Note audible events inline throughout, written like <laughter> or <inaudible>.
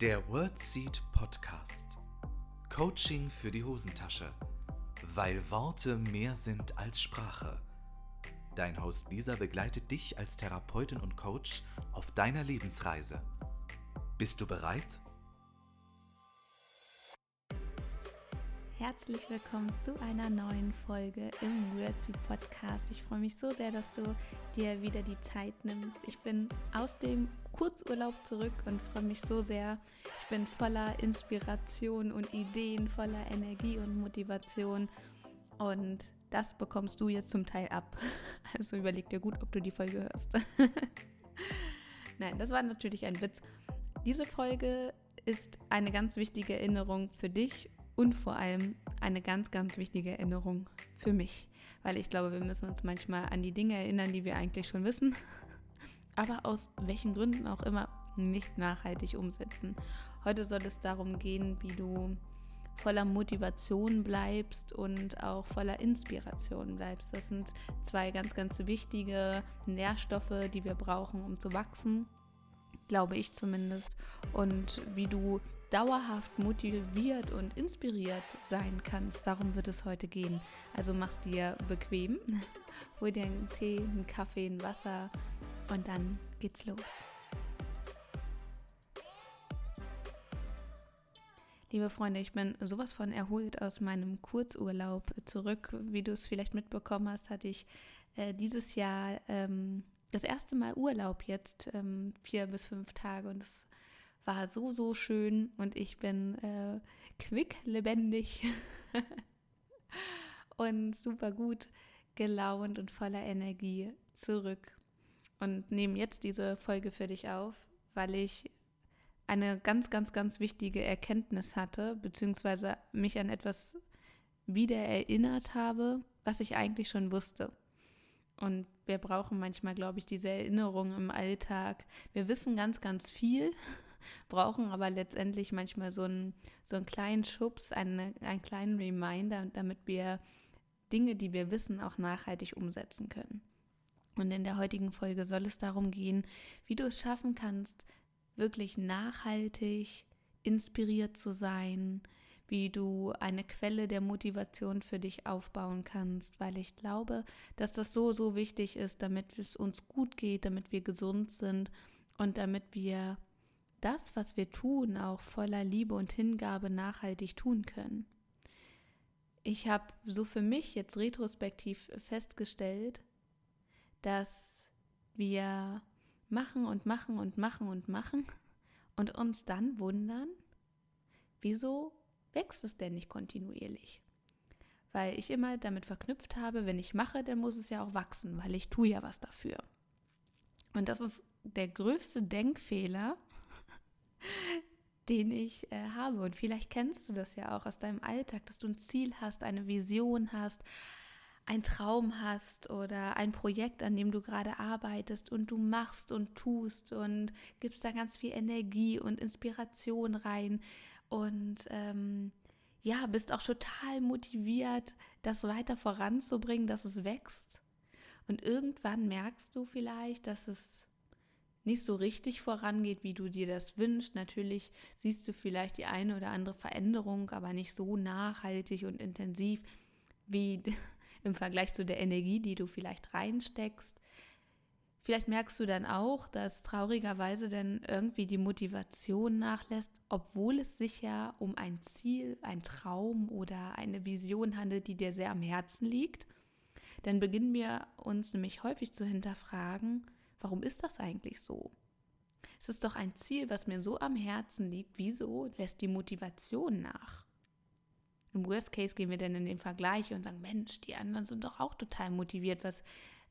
Der WordSeed Podcast. Coaching für die Hosentasche. Weil Worte mehr sind als Sprache. Dein Host Lisa begleitet dich als Therapeutin und Coach auf deiner Lebensreise. Bist du bereit? Herzlich willkommen zu einer neuen Folge im Wordsy Podcast. Ich freue mich so sehr, dass du dir wieder die Zeit nimmst. Ich bin aus dem Kurzurlaub zurück und freue mich so sehr. Ich bin voller Inspiration und Ideen, voller Energie und Motivation und das bekommst du jetzt zum Teil ab. <laughs> Also überleg dir gut, ob du die Folge hörst. <laughs> Nein, das war natürlich ein Witz. Diese Folge ist eine ganz wichtige Erinnerung für dich und vor allem eine ganz, ganz wichtige Erinnerung für mich. Weil ich glaube, wir müssen uns manchmal an die Dinge erinnern, die wir eigentlich schon wissen, aber aus welchen Gründen auch immer nicht nachhaltig umsetzen. Heute soll es darum gehen, wie du voller Motivation bleibst und auch voller Inspiration bleibst. Das sind zwei ganz, ganz wichtige Nährstoffe, die wir brauchen, um zu wachsen, glaube ich zumindest. Und wie du dauerhaft motiviert und inspiriert sein kannst. Darum wird es heute gehen. Also mach's dir bequem, <laughs> hol dir einen Tee, einen Kaffee, ein Wasser und dann geht's los. Liebe Freunde, ich bin sowas von erholt aus meinem Kurzurlaub zurück. Wie du es vielleicht mitbekommen hast, hatte ich äh, dieses Jahr ähm, das erste Mal Urlaub jetzt, ähm, vier bis fünf Tage und es war so, so schön und ich bin äh, quick, lebendig <laughs> und super gut gelaunt und voller Energie zurück und nehme jetzt diese Folge für dich auf, weil ich eine ganz, ganz, ganz wichtige Erkenntnis hatte, beziehungsweise mich an etwas wieder erinnert habe, was ich eigentlich schon wusste. Und wir brauchen manchmal, glaube ich, diese Erinnerung im Alltag. Wir wissen ganz, ganz viel, <laughs> brauchen aber letztendlich manchmal so einen, so einen kleinen Schubs, eine, einen kleinen Reminder, damit wir Dinge, die wir wissen, auch nachhaltig umsetzen können. Und in der heutigen Folge soll es darum gehen, wie du es schaffen kannst, wirklich nachhaltig inspiriert zu sein, wie du eine Quelle der Motivation für dich aufbauen kannst, weil ich glaube, dass das so, so wichtig ist, damit es uns gut geht, damit wir gesund sind und damit wir das, was wir tun, auch voller Liebe und Hingabe nachhaltig tun können. Ich habe so für mich jetzt retrospektiv festgestellt, dass wir machen und machen und machen und machen und uns dann wundern, wieso wächst es denn nicht kontinuierlich? Weil ich immer damit verknüpft habe, wenn ich mache, dann muss es ja auch wachsen, weil ich tue ja was dafür. Und das ist der größte Denkfehler, <laughs> den ich äh, habe. Und vielleicht kennst du das ja auch aus deinem Alltag, dass du ein Ziel hast, eine Vision hast, ein Traum hast oder ein Projekt, an dem du gerade arbeitest und du machst und tust und gibst da ganz viel Energie und Inspiration rein und ähm, ja, bist auch total motiviert, das weiter voranzubringen, dass es wächst. Und irgendwann merkst du vielleicht, dass es nicht so richtig vorangeht, wie du dir das wünschst. Natürlich siehst du vielleicht die eine oder andere Veränderung, aber nicht so nachhaltig und intensiv wie <laughs> im Vergleich zu der Energie, die du vielleicht reinsteckst. Vielleicht merkst du dann auch, dass traurigerweise dann irgendwie die Motivation nachlässt, obwohl es sich ja um ein Ziel, ein Traum oder eine Vision handelt, die dir sehr am Herzen liegt. Dann beginnen wir uns nämlich häufig zu hinterfragen, Warum ist das eigentlich so? Es ist doch ein Ziel, was mir so am Herzen liegt. Wieso lässt die Motivation nach? Im Worst Case gehen wir dann in den Vergleich und sagen, Mensch, die anderen sind doch auch total motiviert, was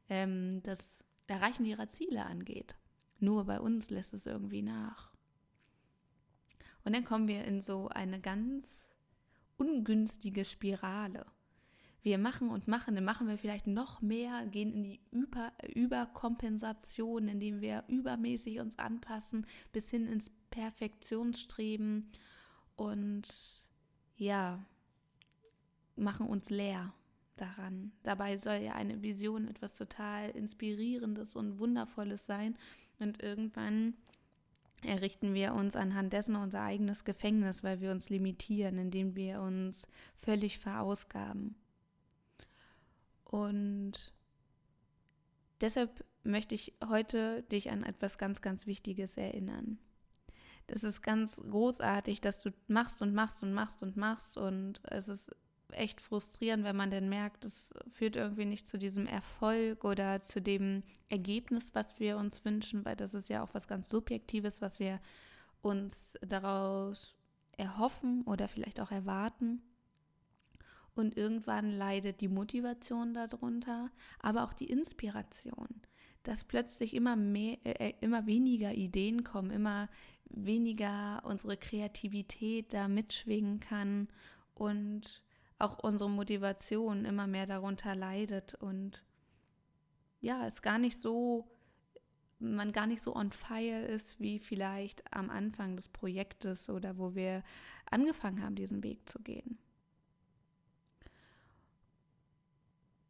ähm, das Erreichen ihrer Ziele angeht. Nur bei uns lässt es irgendwie nach. Und dann kommen wir in so eine ganz ungünstige Spirale wir machen und machen, dann machen wir vielleicht noch mehr, gehen in die Über Überkompensation, indem wir übermäßig uns anpassen, bis hin ins Perfektionsstreben und ja, machen uns leer daran. Dabei soll ja eine Vision etwas total Inspirierendes und Wundervolles sein. Und irgendwann errichten wir uns anhand dessen unser eigenes Gefängnis, weil wir uns limitieren, indem wir uns völlig verausgaben. Und deshalb möchte ich heute dich an etwas ganz, ganz Wichtiges erinnern. Das ist ganz großartig, dass du machst und machst und machst und machst und es ist echt frustrierend, wenn man dann merkt, es führt irgendwie nicht zu diesem Erfolg oder zu dem Ergebnis, was wir uns wünschen, weil das ist ja auch was ganz Subjektives, was wir uns daraus erhoffen oder vielleicht auch erwarten. Und irgendwann leidet die Motivation darunter, aber auch die Inspiration, dass plötzlich immer mehr, äh, immer weniger Ideen kommen, immer weniger unsere Kreativität da mitschwingen kann und auch unsere Motivation immer mehr darunter leidet und ja, es gar nicht so, man gar nicht so on fire ist wie vielleicht am Anfang des Projektes oder wo wir angefangen haben, diesen Weg zu gehen.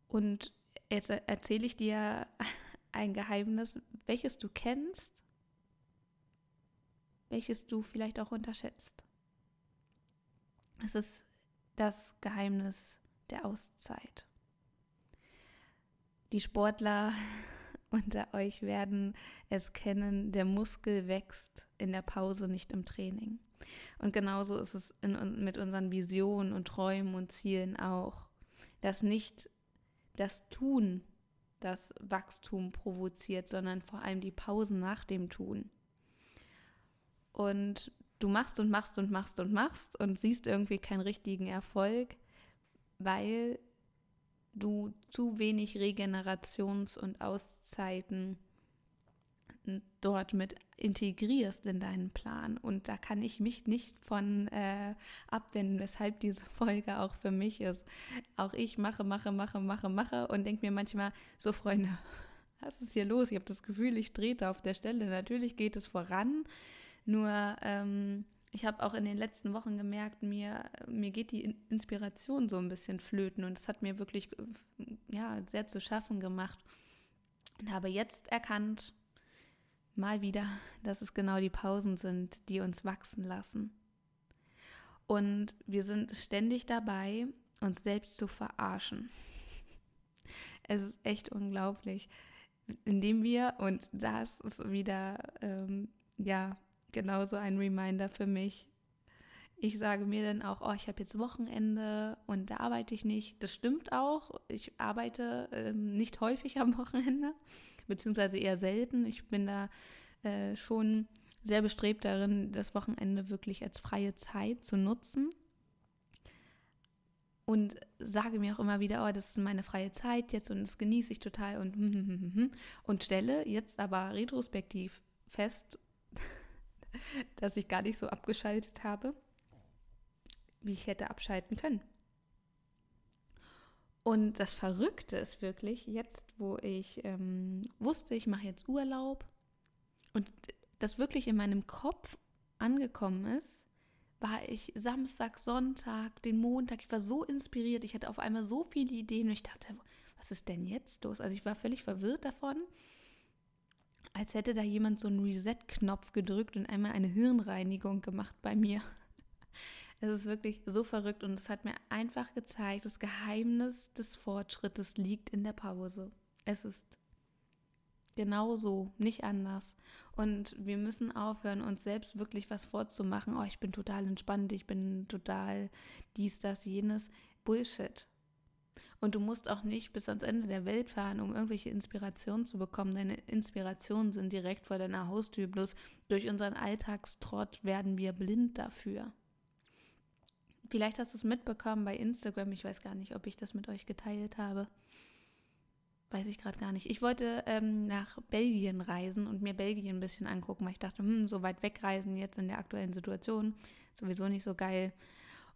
Und jetzt erzähle ich dir <laughs> ein Geheimnis, welches du kennst, welches du vielleicht auch unterschätzt. Es ist das Geheimnis der Auszeit. Die Sportler <laughs> unter euch werden es kennen, der Muskel wächst in der Pause, nicht im Training. Und genauso ist es in, mit unseren Visionen und Träumen und Zielen auch, dass nicht das Tun das Wachstum provoziert, sondern vor allem die Pausen nach dem Tun. Und du machst und machst und machst und machst und siehst irgendwie keinen richtigen Erfolg, weil du zu wenig Regenerations- und Auszeiten dort mit integrierst in deinen Plan. Und da kann ich mich nicht von äh, abwenden, weshalb diese <laughs> Folge auch für mich ist. Auch ich mache, mache, mache, mache, mache und denke mir manchmal, so Freunde, <laughs> was ist hier los? Ich habe das Gefühl, ich trete auf der Stelle. Natürlich geht es voran, nur ähm, ich habe auch in den letzten Wochen gemerkt, mir, mir geht die Inspiration so ein bisschen flöten und es hat mir wirklich ja, sehr zu schaffen gemacht und habe jetzt erkannt, mal wieder, dass es genau die Pausen sind, die uns wachsen lassen. Und wir sind ständig dabei, uns selbst zu verarschen. Es ist echt unglaublich, indem wir, und das ist wieder, ähm, ja, genauso ein Reminder für mich. Ich sage mir dann auch, oh, ich habe jetzt Wochenende und da arbeite ich nicht. Das stimmt auch. Ich arbeite ähm, nicht häufig am Wochenende, beziehungsweise eher selten. Ich bin da äh, schon sehr bestrebt darin, das Wochenende wirklich als freie Zeit zu nutzen. Und sage mir auch immer wieder, oh, das ist meine freie Zeit jetzt und das genieße ich total und und stelle jetzt aber retrospektiv fest, <laughs> dass ich gar nicht so abgeschaltet habe, wie ich hätte abschalten können. Und das Verrückte ist wirklich, jetzt wo ich ähm, wusste, ich mache jetzt Urlaub und das wirklich in meinem Kopf angekommen ist, war ich Samstag, Sonntag, den Montag, ich war so inspiriert, ich hatte auf einmal so viele Ideen und ich dachte, was ist denn jetzt los? Also ich war völlig verwirrt davon als hätte da jemand so einen Reset-Knopf gedrückt und einmal eine Hirnreinigung gemacht bei mir. Es ist wirklich so verrückt und es hat mir einfach gezeigt, das Geheimnis des Fortschrittes liegt in der Pause. Es ist genau so, nicht anders. Und wir müssen aufhören, uns selbst wirklich was vorzumachen. Oh, ich bin total entspannt, ich bin total dies, das, jenes. Bullshit. Und du musst auch nicht bis ans Ende der Welt fahren, um irgendwelche Inspirationen zu bekommen. Deine Inspirationen sind direkt vor deiner Haustür. Bloß durch unseren Alltagstrott werden wir blind dafür. Vielleicht hast du es mitbekommen bei Instagram. Ich weiß gar nicht, ob ich das mit euch geteilt habe. Weiß ich gerade gar nicht. Ich wollte ähm, nach Belgien reisen und mir Belgien ein bisschen angucken, weil ich dachte, hm, so weit wegreisen jetzt in der aktuellen Situation, sowieso nicht so geil.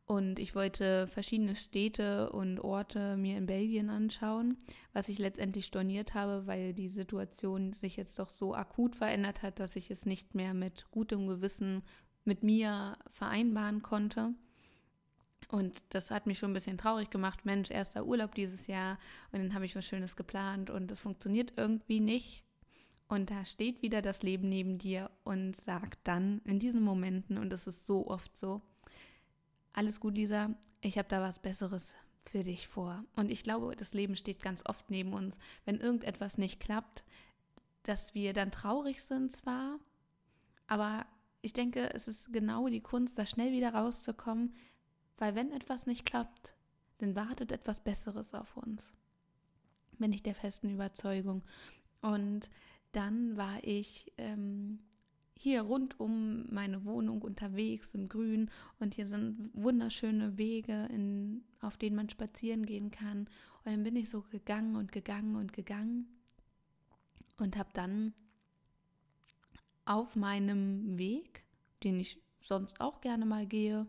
Und ich wollte verschiedene Städte und Orte mir in Belgien anschauen, was ich letztendlich storniert habe, weil die Situation sich jetzt doch so akut verändert hat, dass ich es nicht mehr mit gutem Gewissen mit mir vereinbaren konnte. Und das hat mich schon ein bisschen traurig gemacht. Mensch, erster Urlaub dieses Jahr und dann habe ich was Schönes geplant und das funktioniert irgendwie nicht. Und da steht wieder das Leben neben dir und sagt dann in diesen Momenten, und das ist so oft so, alles gut, Lisa, ich habe da was Besseres für dich vor. Und ich glaube, das Leben steht ganz oft neben uns. Wenn irgendetwas nicht klappt, dass wir dann traurig sind zwar, aber ich denke, es ist genau die Kunst, da schnell wieder rauszukommen, weil wenn etwas nicht klappt, dann wartet etwas Besseres auf uns. Bin ich der festen Überzeugung. Und dann war ich ähm, hier rund um meine Wohnung unterwegs im Grün und hier sind wunderschöne Wege, in, auf denen man spazieren gehen kann. Und dann bin ich so gegangen und gegangen und gegangen und habe dann auf meinem Weg, den ich sonst auch gerne mal gehe,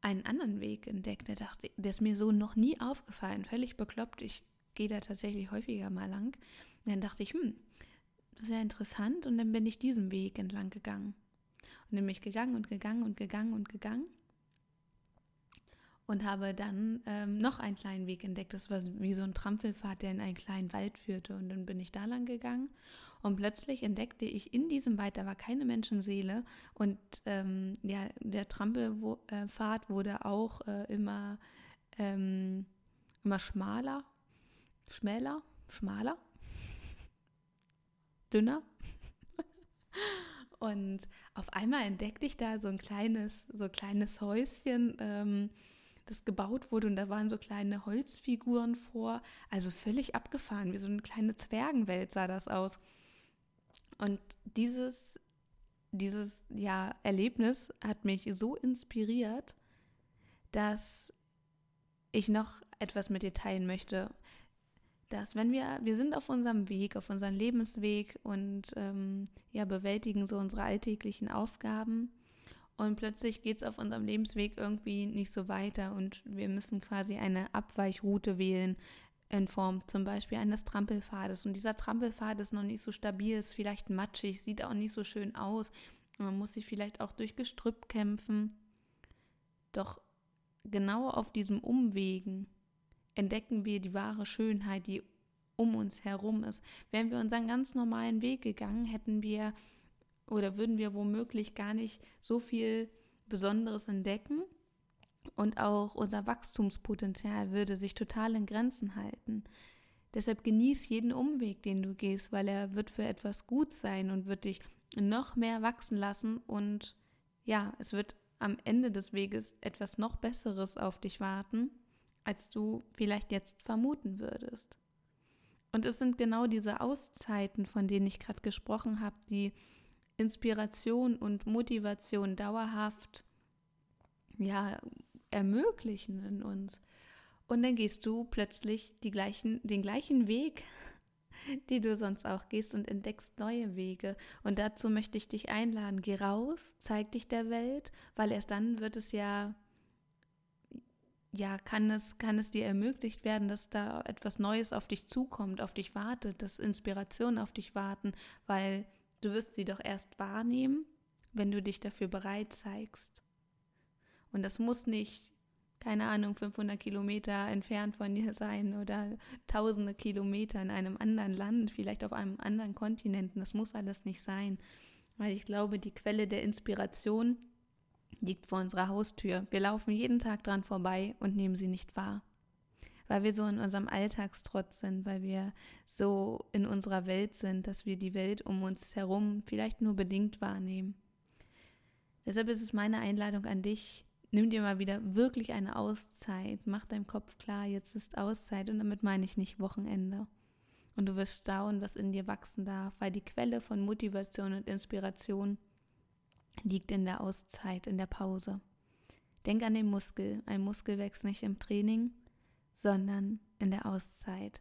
einen anderen Weg entdeckt. Der, dachte, der ist mir so noch nie aufgefallen, völlig bekloppt. Ich gehe da tatsächlich häufiger mal lang. Und dann dachte ich, hm, sehr interessant. Und dann bin ich diesen Weg entlang gegangen. Und dann bin ich gegangen und gegangen und gegangen und gegangen. Und habe dann ähm, noch einen kleinen Weg entdeckt. Das war wie so ein Trampelpfad, der in einen kleinen Wald führte. Und dann bin ich da lang gegangen. Und plötzlich entdeckte ich in diesem Wald, da war keine Menschenseele. Und ähm, ja, der Trampelpfad äh, wurde auch äh, immer, ähm, immer schmaler, schmäler, schmaler <laughs> dünner. <laughs> Und auf einmal entdeckte ich da so ein kleines, so kleines Häuschen, ähm, das gebaut wurde und da waren so kleine Holzfiguren vor. Also völlig abgefahren, wie so eine kleine Zwergenwelt sah das aus. Und dieses, dieses ja, Erlebnis hat mich so inspiriert, dass ich noch etwas mit dir teilen möchte. Dass wenn wir, wir sind auf unserem Weg, auf unserem Lebensweg und ähm, ja, bewältigen so unsere alltäglichen Aufgaben. Und plötzlich geht es auf unserem Lebensweg irgendwie nicht so weiter und wir müssen quasi eine Abweichroute wählen in Form zum Beispiel eines Trampelpfades. Und dieser Trampelpfad ist noch nicht so stabil, ist vielleicht matschig, sieht auch nicht so schön aus, man muss sich vielleicht auch durch Gestrüpp kämpfen, doch genau auf diesem Umwegen entdecken wir die wahre Schönheit, die um uns herum ist. Wären wir unseren ganz normalen Weg gegangen, hätten wir oder würden wir womöglich gar nicht so viel Besonderes entdecken und auch unser Wachstumspotenzial würde sich total in Grenzen halten. Deshalb genieß jeden Umweg, den du gehst, weil er wird für etwas gut sein und wird dich noch mehr wachsen lassen und ja, es wird am Ende des Weges etwas noch Besseres auf dich warten als du vielleicht jetzt vermuten würdest. Und es sind genau diese Auszeiten, von denen ich gerade gesprochen habe, die Inspiration und Motivation dauerhaft ja, ermöglichen in uns. Und dann gehst du plötzlich gleichen, den gleichen Weg, <laughs> die du sonst auch gehst und entdeckst neue Wege. Und dazu möchte ich dich einladen. Geh raus, zeig dich der Welt, weil erst dann wird es ja ja, kann es, kann es dir ermöglicht werden, dass da etwas Neues auf dich zukommt, auf dich wartet, dass Inspirationen auf dich warten, weil du wirst sie doch erst wahrnehmen, wenn du dich dafür bereit zeigst. Und das muss nicht, keine Ahnung, 500 Kilometer entfernt von dir sein oder tausende Kilometer in einem anderen Land, vielleicht auf einem anderen Kontinenten. Das muss alles nicht sein, weil ich glaube, die Quelle der Inspiration liegt vor unserer Haustür. Wir laufen jeden Tag dran vorbei und nehmen sie nicht wahr. Weil wir so in unserem Alltagstrotz sind, weil wir so in unserer Welt sind, dass wir die Welt um uns herum vielleicht nur bedingt wahrnehmen. Deshalb ist es meine Einladung an dich, nimm dir mal wieder wirklich eine Auszeit, mach deinem Kopf klar, jetzt ist Auszeit und damit meine ich nicht Wochenende. Und du wirst staunen, was in dir wachsen darf, weil die Quelle von Motivation und Inspiration liegt in der Auszeit, in der Pause. Denk an den Muskel. Ein Muskel wächst nicht im Training, sondern in der Auszeit.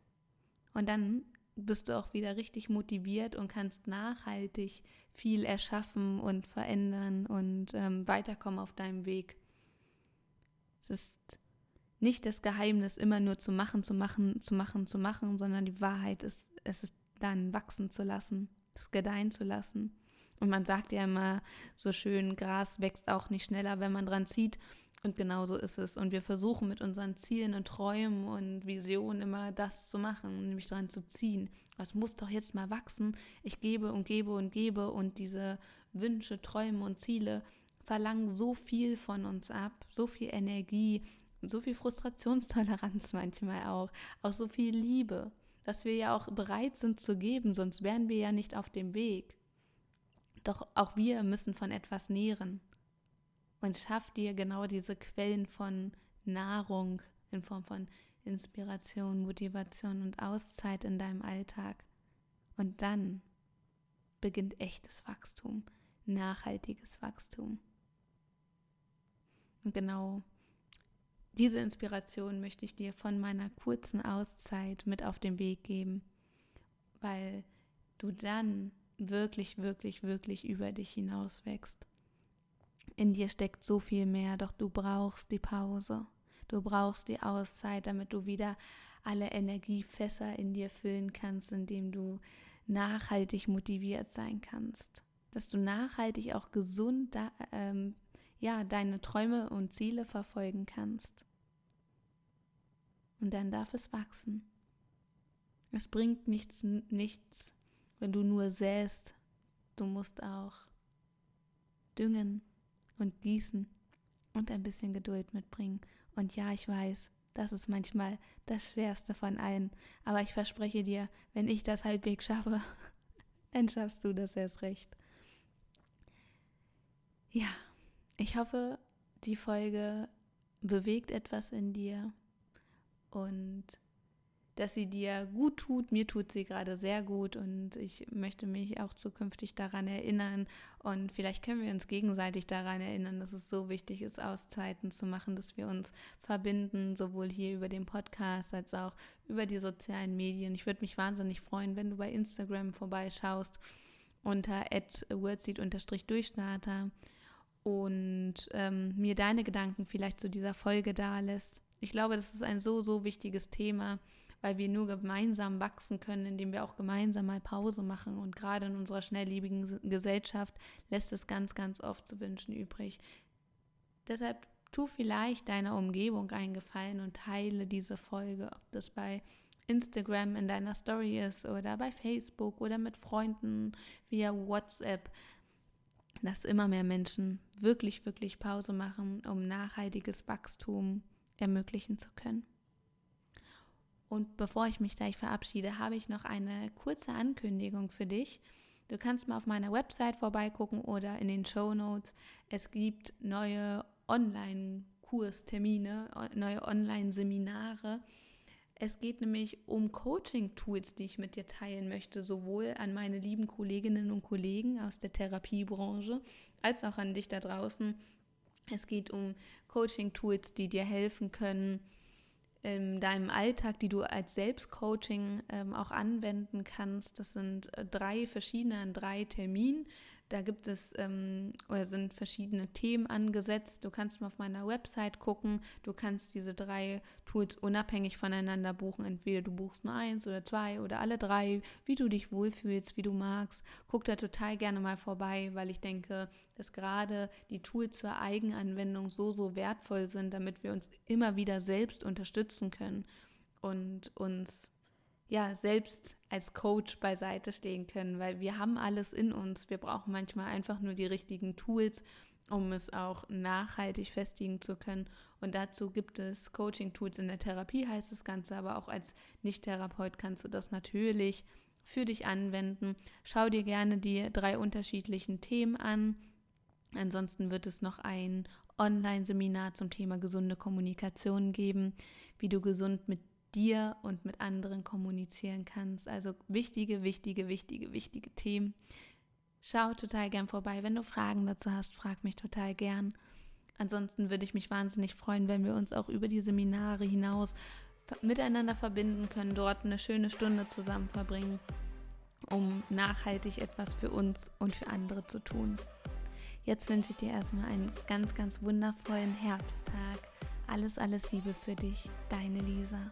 Und dann bist du auch wieder richtig motiviert und kannst nachhaltig viel erschaffen und verändern und ähm, weiterkommen auf deinem Weg. Es ist nicht das Geheimnis, immer nur zu machen, zu machen, zu machen, zu machen, sondern die Wahrheit ist, es ist dann wachsen zu lassen, es gedeihen zu lassen. Und man sagt ja immer so schön, Gras wächst auch nicht schneller, wenn man dran zieht. Und genau so ist es. Und wir versuchen mit unseren Zielen und Träumen und Visionen immer das zu machen, nämlich daran zu ziehen. Es muss doch jetzt mal wachsen. Ich gebe und gebe und gebe und diese Wünsche, Träume und Ziele verlangen so viel von uns ab, so viel Energie, so viel Frustrationstoleranz <laughs> manchmal auch, auch so viel Liebe, was wir ja auch bereit sind zu geben, sonst wären wir ja nicht auf dem Weg. Doch auch wir müssen von etwas nähren und schaff dir genau diese Quellen von Nahrung in Form von Inspiration, Motivation und Auszeit in deinem Alltag. Und dann beginnt echtes Wachstum, nachhaltiges Wachstum. Und genau diese Inspiration möchte ich dir von meiner kurzen Auszeit mit auf den Weg geben, weil du dann wirklich, wirklich, wirklich über dich hinaus wächst. In dir steckt so viel mehr, doch du brauchst die Pause. Du brauchst die Auszeit, damit du wieder alle Energiefässer in dir füllen kannst, indem du nachhaltig motiviert sein kannst. Dass du nachhaltig auch gesund da, ähm, ja, deine Träume und Ziele verfolgen kannst. Und dann darf es wachsen. Es bringt nichts, nichts, wenn du nur säst. Du musst auch düngen und gießen und ein bisschen Geduld mitbringen. Und ja, ich weiß, das ist manchmal das Schwerste von allen. Aber ich verspreche dir, wenn ich das halbwegs schaffe, <laughs> dann schaffst du das erst recht. Ja, ich hoffe, die Folge bewegt etwas in dir und dass sie dir gut tut. Mir tut sie gerade sehr gut und ich möchte mich auch zukünftig daran erinnern und vielleicht können wir uns gegenseitig daran erinnern, dass es so wichtig ist, Auszeiten zu machen, dass wir uns verbinden, sowohl hier über den Podcast als auch über die sozialen Medien. Ich würde mich wahnsinnig freuen, wenn du bei Instagram vorbeischaust unter wordseed-durchstarter und ähm, mir deine Gedanken vielleicht zu dieser Folge da lässt. Ich glaube, das ist ein so, so wichtiges Thema weil wir nur gemeinsam wachsen können, indem wir auch gemeinsam mal Pause machen. Und gerade in unserer schnelllebigen Gesellschaft lässt es ganz, ganz oft zu wünschen übrig. Deshalb tu vielleicht deiner Umgebung einen Gefallen und teile diese Folge, ob das bei Instagram in deiner Story ist oder bei Facebook oder mit Freunden via WhatsApp, dass immer mehr Menschen wirklich, wirklich Pause machen, um nachhaltiges Wachstum ermöglichen zu können. Und bevor ich mich gleich verabschiede, habe ich noch eine kurze Ankündigung für dich. Du kannst mal auf meiner Website vorbeigucken oder in den Show Notes. Es gibt neue Online-Kurstermine, neue Online-Seminare. Es geht nämlich um Coaching-Tools, die ich mit dir teilen möchte, sowohl an meine lieben Kolleginnen und Kollegen aus der Therapiebranche als auch an dich da draußen. Es geht um Coaching-Tools, die dir helfen können, in deinem Alltag, die du als Selbstcoaching ähm, auch anwenden kannst. Das sind äh, drei verschiedene an drei Terminen. Da gibt es ähm, oder sind verschiedene Themen angesetzt. Du kannst mal auf meiner Website gucken. Du kannst diese drei Tools unabhängig voneinander buchen. Entweder du buchst nur eins oder zwei oder alle drei, wie du dich wohlfühlst, wie du magst. Guck da total gerne mal vorbei, weil ich denke, dass gerade die Tools zur Eigenanwendung so, so wertvoll sind, damit wir uns immer wieder selbst unterstützen können und uns ja, selbst als Coach beiseite stehen können, weil wir haben alles in uns. Wir brauchen manchmal einfach nur die richtigen Tools, um es auch nachhaltig festigen zu können. Und dazu gibt es Coaching-Tools in der Therapie, heißt das Ganze, aber auch als Nicht-Therapeut kannst du das natürlich für dich anwenden. Schau dir gerne die drei unterschiedlichen Themen an. Ansonsten wird es noch ein Online-Seminar zum Thema gesunde Kommunikation geben, wie du gesund mit dir und mit anderen kommunizieren kannst. Also wichtige, wichtige, wichtige, wichtige Themen. Schau total gern vorbei. Wenn du Fragen dazu hast, frag mich total gern. Ansonsten würde ich mich wahnsinnig freuen, wenn wir uns auch über die Seminare hinaus miteinander verbinden können, dort eine schöne Stunde zusammen verbringen, um nachhaltig etwas für uns und für andere zu tun. Jetzt wünsche ich dir erstmal einen ganz, ganz wundervollen Herbsttag. Alles, alles Liebe für dich, deine Lisa.